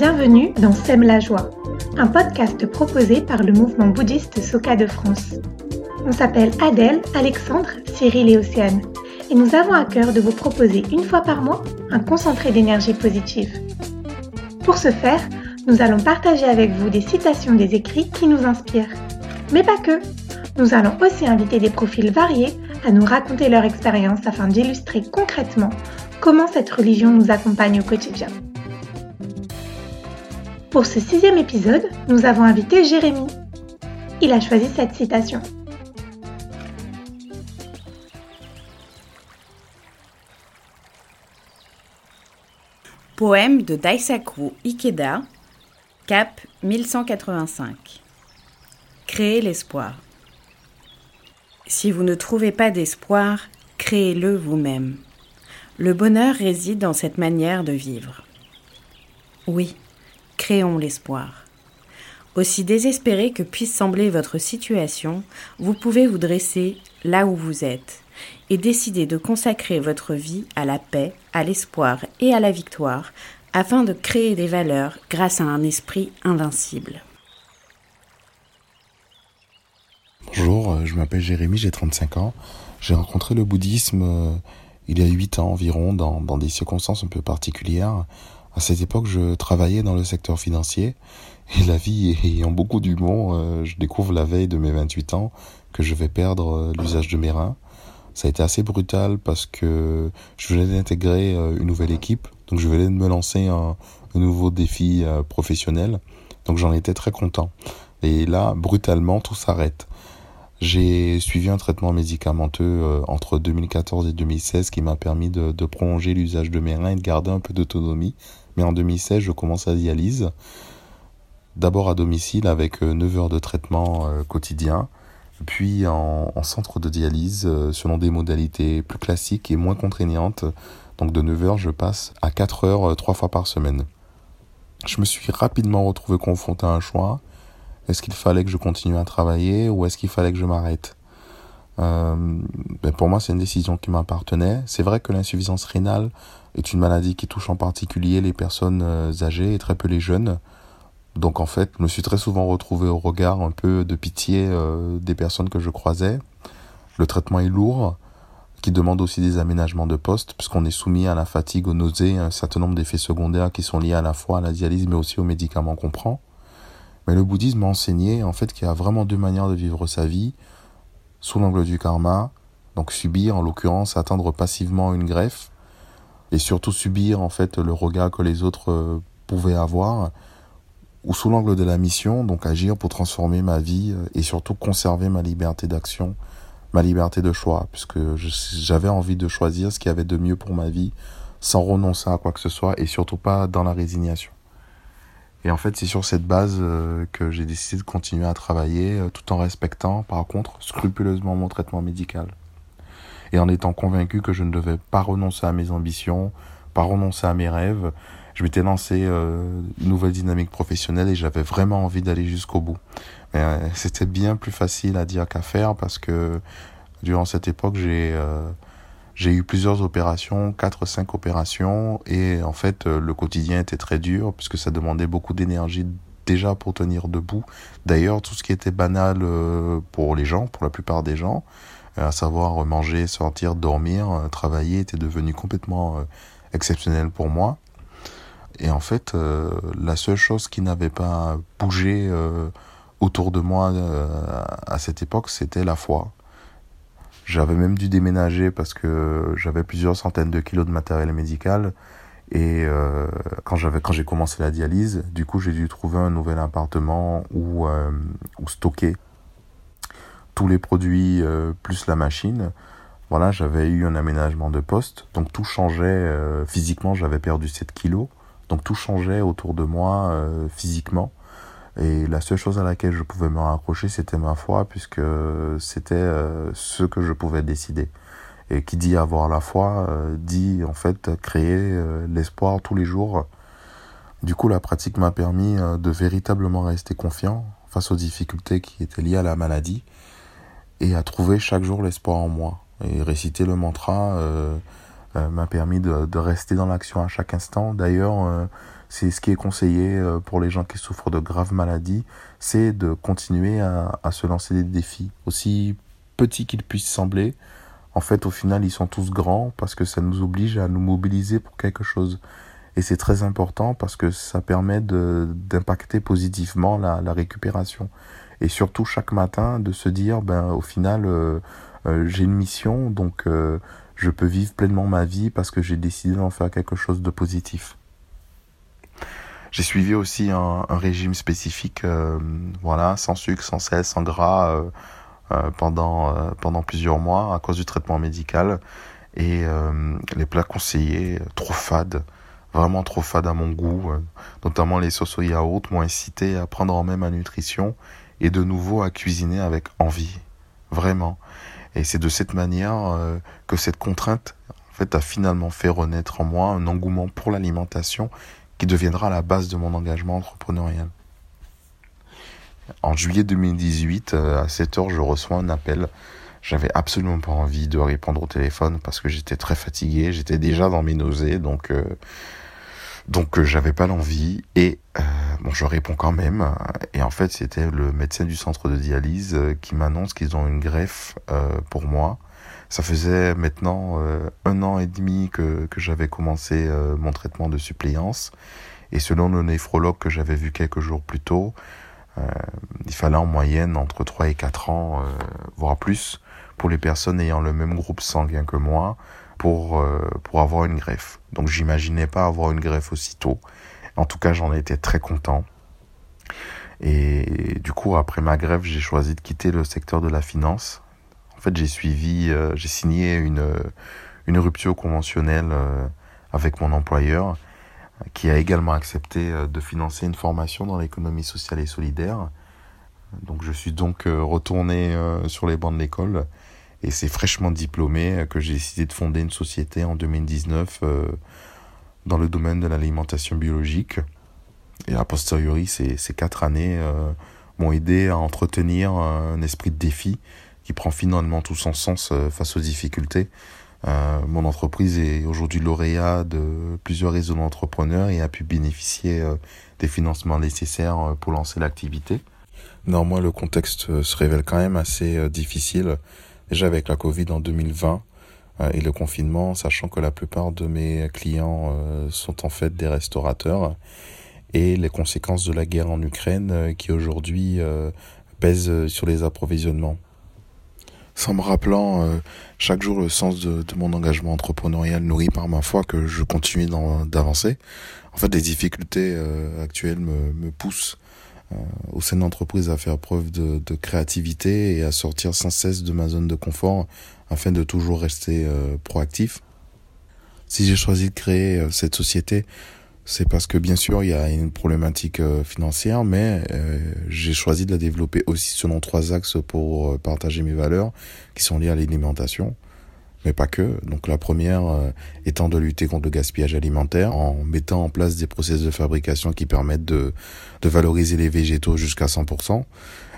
Bienvenue dans Sème la joie, un podcast proposé par le mouvement bouddhiste Soka de France. On s'appelle Adèle, Alexandre, Cyril et Océane, et nous avons à cœur de vous proposer une fois par mois un concentré d'énergie positive. Pour ce faire, nous allons partager avec vous des citations des écrits qui nous inspirent. Mais pas que. Nous allons aussi inviter des profils variés à nous raconter leur expérience afin d'illustrer concrètement comment cette religion nous accompagne au quotidien. Pour ce sixième épisode, nous avons invité Jérémy. Il a choisi cette citation. Poème de Daisaku Ikeda, Cap 1185. Créez l'espoir. Si vous ne trouvez pas d'espoir, créez-le vous-même. Le bonheur réside dans cette manière de vivre. Oui, créons l'espoir. Aussi désespéré que puisse sembler votre situation, vous pouvez vous dresser là où vous êtes et décider de consacrer votre vie à la paix, à l'espoir et à la victoire afin de créer des valeurs grâce à un esprit invincible. Bonjour, euh, je m'appelle Jérémy, j'ai 35 ans. J'ai rencontré le bouddhisme euh, il y a 8 ans environ dans, dans des circonstances un peu particulières. À cette époque, je travaillais dans le secteur financier et la vie ayant beaucoup d'humour, euh, je découvre la veille de mes 28 ans que je vais perdre l'usage de mes reins. Ça a été assez brutal parce que je venais d'intégrer une nouvelle équipe, donc je venais de me lancer un nouveau défi professionnel. Donc j'en étais très content. Et là, brutalement, tout s'arrête. J'ai suivi un traitement médicamenteux euh, entre 2014 et 2016 qui m'a permis de, prolonger l'usage de mes reins et de garder un peu d'autonomie. Mais en 2016, je commence la dialyse. D'abord à domicile avec 9 euh, heures de traitement euh, quotidien, puis en, en, centre de dialyse selon des modalités plus classiques et moins contraignantes. Donc de 9 heures, je passe à 4 heures trois fois par semaine. Je me suis rapidement retrouvé confronté à un choix est-ce qu'il fallait que je continue à travailler ou est-ce qu'il fallait que je m'arrête euh, ben Pour moi, c'est une décision qui m'appartenait. C'est vrai que l'insuffisance rénale est une maladie qui touche en particulier les personnes euh, âgées et très peu les jeunes. Donc en fait, je me suis très souvent retrouvé au regard un peu de pitié euh, des personnes que je croisais. Le traitement est lourd, qui demande aussi des aménagements de poste, puisqu'on est soumis à la fatigue, aux nausées, un certain nombre d'effets secondaires qui sont liés à la fois à la dialyse, mais aussi aux médicaments qu'on prend. Mais le bouddhisme m'a enseigné en fait qu'il y a vraiment deux manières de vivre sa vie sous l'angle du karma, donc subir en l'occurrence attendre passivement une greffe et surtout subir en fait le regard que les autres euh, pouvaient avoir ou sous l'angle de la mission, donc agir pour transformer ma vie euh, et surtout conserver ma liberté d'action, ma liberté de choix, puisque j'avais envie de choisir ce qui avait de mieux pour ma vie sans renoncer à quoi que ce soit et surtout pas dans la résignation. Et en fait, c'est sur cette base euh, que j'ai décidé de continuer à travailler euh, tout en respectant, par contre, scrupuleusement mon traitement médical. Et en étant convaincu que je ne devais pas renoncer à mes ambitions, pas renoncer à mes rêves, je m'étais lancé euh, une nouvelle dynamique professionnelle et j'avais vraiment envie d'aller jusqu'au bout. Mais c'était bien plus facile à dire qu'à faire parce que durant cette époque, j'ai j'ai eu plusieurs opérations, 4 cinq opérations, et en fait euh, le quotidien était très dur puisque ça demandait beaucoup d'énergie déjà pour tenir debout. D'ailleurs, tout ce qui était banal euh, pour les gens, pour la plupart des gens, euh, à savoir manger, sortir, dormir, travailler, était devenu complètement exceptionnel pour moi. Et en fait, la seule chose qui n'avait pas bougé autour de moi à cette époque, c'était la foi. J'avais même dû déménager parce que j'avais plusieurs centaines de kilos de matériel médical. Et euh, quand j'avais quand j'ai commencé la dialyse, du coup j'ai dû trouver un nouvel appartement où, euh, où stocker tous les produits euh, plus la machine. Voilà, j'avais eu un aménagement de poste, donc tout changeait euh, physiquement. J'avais perdu 7 kilos, donc tout changeait autour de moi euh, physiquement. Et la seule chose à laquelle je pouvais me raccrocher, c'était ma foi, puisque c'était euh, ce que je pouvais décider. Et qui dit avoir la foi, euh, dit en fait créer euh, l'espoir tous les jours. Du coup, la pratique m'a permis de véritablement rester confiant face aux difficultés qui étaient liées à la maladie et à trouver chaque jour l'espoir en moi. Et réciter le mantra m'a permis de, de, rester dans l'action à chaque instant. D'ailleurs, c'est ce qui est conseillé pour les gens qui souffrent de graves maladies, c'est de continuer à, à, se lancer des défis, aussi petits qu'ils puissent sembler. En fait, au final, ils sont tous grands parce que ça nous oblige à nous mobiliser pour quelque chose. Et c'est très important parce que ça permet d'impacter positivement la, la, récupération. Et surtout chaque matin de se dire, ben au final, euh, euh, j'ai une mission, donc euh, je peux vivre pleinement ma vie parce que j'ai décidé d'en faire quelque chose de positif. J'ai suivi aussi un, régime spécifique, voilà, sans sucre, sans sel, sans gras, pendant pendant plusieurs mois à cause du traitement médical et les plats conseillés trop fades vraiment trop fade à mon goût. Euh, notamment les sauces au yaourt m'ont incité à prendre en main ma nutrition et de nouveau à cuisiner avec envie. Vraiment. Et c'est de cette manière euh, que cette contrainte en fait, a finalement fait renaître en moi un engouement pour l'alimentation qui deviendra la base de mon engagement entrepreneurial. En juillet 2018, euh, à 7 heures, je reçois un appel. J'avais absolument pas envie de répondre au téléphone parce que j'étais très fatigué, j'étais déjà dans mes nausées, donc donc euh, j'avais pas l'envie et euh, bon je réponds quand même et en fait c'était le médecin du centre de dialyse euh, qui m'annonce qu'ils ont une greffe pour moi. Ça faisait maintenant un an et demi que, que j'avais commencé mon traitement de suppléance et selon le néphrologue que j'avais vu quelques jours plus tôt, il fallait en moyenne entre 3 et 4 ans, voire plus, pour les personnes ayant le même groupe sanguin que moi, pour, euh, pour avoir une greffe. Donc j'imaginais pas avoir une greffe aussitôt. En tout cas, j'en étais très content. Et du coup, après ma greffe, j'ai choisi de quitter le secteur de la finance. En fait, j'ai suivi, euh, j'ai signé une, une rupture conventionnelle euh, avec mon employeur, qui a également accepté de financer une formation dans l'économie sociale et solidaire. Donc, je suis donc retourné sur les bancs de l'école et c'est fraîchement diplômé que j'ai décidé de fonder une société en 2019 euh, dans le domaine de l'alimentation biologique. Et a posteriori, ces, ces quatre années euh, m'ont aidé à entretenir un esprit de défi qui prend finalement tout son sens euh, face aux difficultés. Euh, mon entreprise est aujourd'hui lauréat de plusieurs réseaux d'entrepreneurs et a pu bénéficier euh, des financements nécessaires pour lancer l'activité. Néanmoins, le contexte se révèle quand même assez difficile déjà avec la Covid en 2020 euh, et le confinement, sachant que la plupart de mes clients sont en fait des restaurateurs et les conséquences de la guerre en Ukraine qui aujourd'hui pèsent sur les approvisionnements. Sans me rappelant chaque jour le sens de, mon engagement entrepreneurial nourri par ma foi que je continue d'avancer. En fait, les difficultés actuelles me, poussent euh, au sein de à faire preuve de, créativité et à sortir sans cesse de ma zone de confort afin de toujours rester euh, proactif. Si j'ai choisi de créer euh, cette société, c'est parce que bien sûr il y a une problématique financière, mais j'ai choisi de la développer aussi selon trois axes pour partager mes valeurs qui sont liées à l'alimentation, mais pas que. Donc la première euh, étant de lutter contre le gaspillage alimentaire en mettant en place des processus de fabrication qui permettent de, de valoriser les végétaux jusqu'à 100%.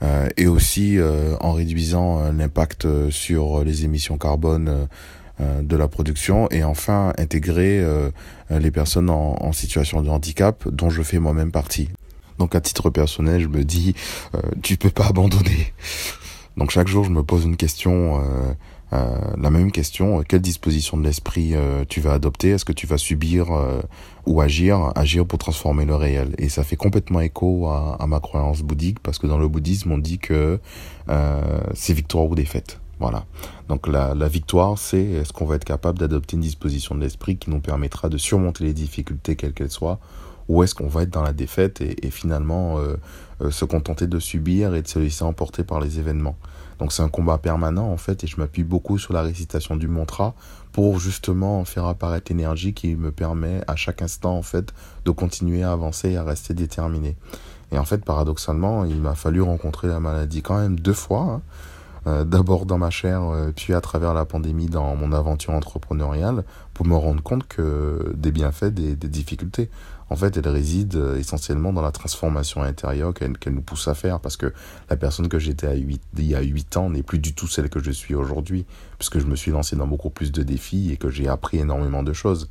Euh, et aussi euh, en réduisant euh, l'impact sur les émissions carbone de la production et enfin intégrer les personnes en, en, situation de handicap dont je fais moi-même partie. Donc à titre personnel, je me dis, tu peux pas abandonner. Donc chaque jour, je me pose une question euh, la même question, quelle disposition de l'esprit euh, tu vas adopter? Est-ce que tu vas subir euh, ou agir Agir pour transformer le réel? Et ça fait complètement écho à, à ma croyance bouddhique, parce que dans le bouddhisme, on dit que c'est victoire ou défaite. Voilà. Donc la, la victoire, c'est est-ce qu'on va être capable d'adopter une disposition de l'esprit qui nous permettra de surmonter les difficultés, quelles qu'elles soient, ou est-ce qu'on va être dans la défaite et, et finalement se contenter de subir et de se laisser emporter par les événements? Donc c'est un combat permanent en fait et je m'appuie beaucoup sur la récitation du mantra pour justement faire apparaître l'énergie qui me permet à chaque instant en fait de continuer à avancer et à rester déterminé. Et en fait paradoxalement il m'a fallu rencontrer la maladie quand même deux fois. Hein. Euh, d'abord dans ma chair, euh, puis à travers la pandémie dans mon aventure entrepreneuriale, pour me rendre compte que des bienfaits, des, des difficultés, en fait, elles résident euh, essentiellement dans la transformation intérieure qu'elle nous pousse à faire, parce que la personne que j'étais il y a 8 ans n'est plus du tout celle que je suis aujourd'hui, puisque je me suis lancé dans beaucoup plus de défis et que j'ai appris énormément de choses.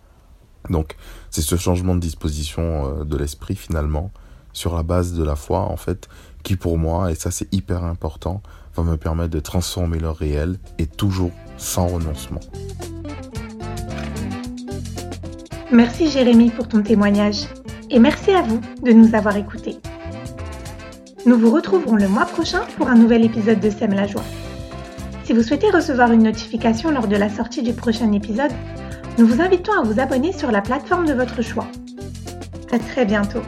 Donc, c'est ce changement de disposition de l'esprit, finalement, sur la base de la foi, en fait, qui pour moi, et ça c'est hyper important, va me permettre de transformer le réel et toujours sans renoncement. Merci Jérémy pour ton témoignage et merci à vous de nous avoir écoutés. Nous vous retrouverons le mois prochain pour un nouvel épisode de Sème la joie. Si vous souhaitez recevoir une notification lors de la sortie du prochain épisode, nous vous invitons à vous abonner sur la plateforme de votre choix. À très bientôt.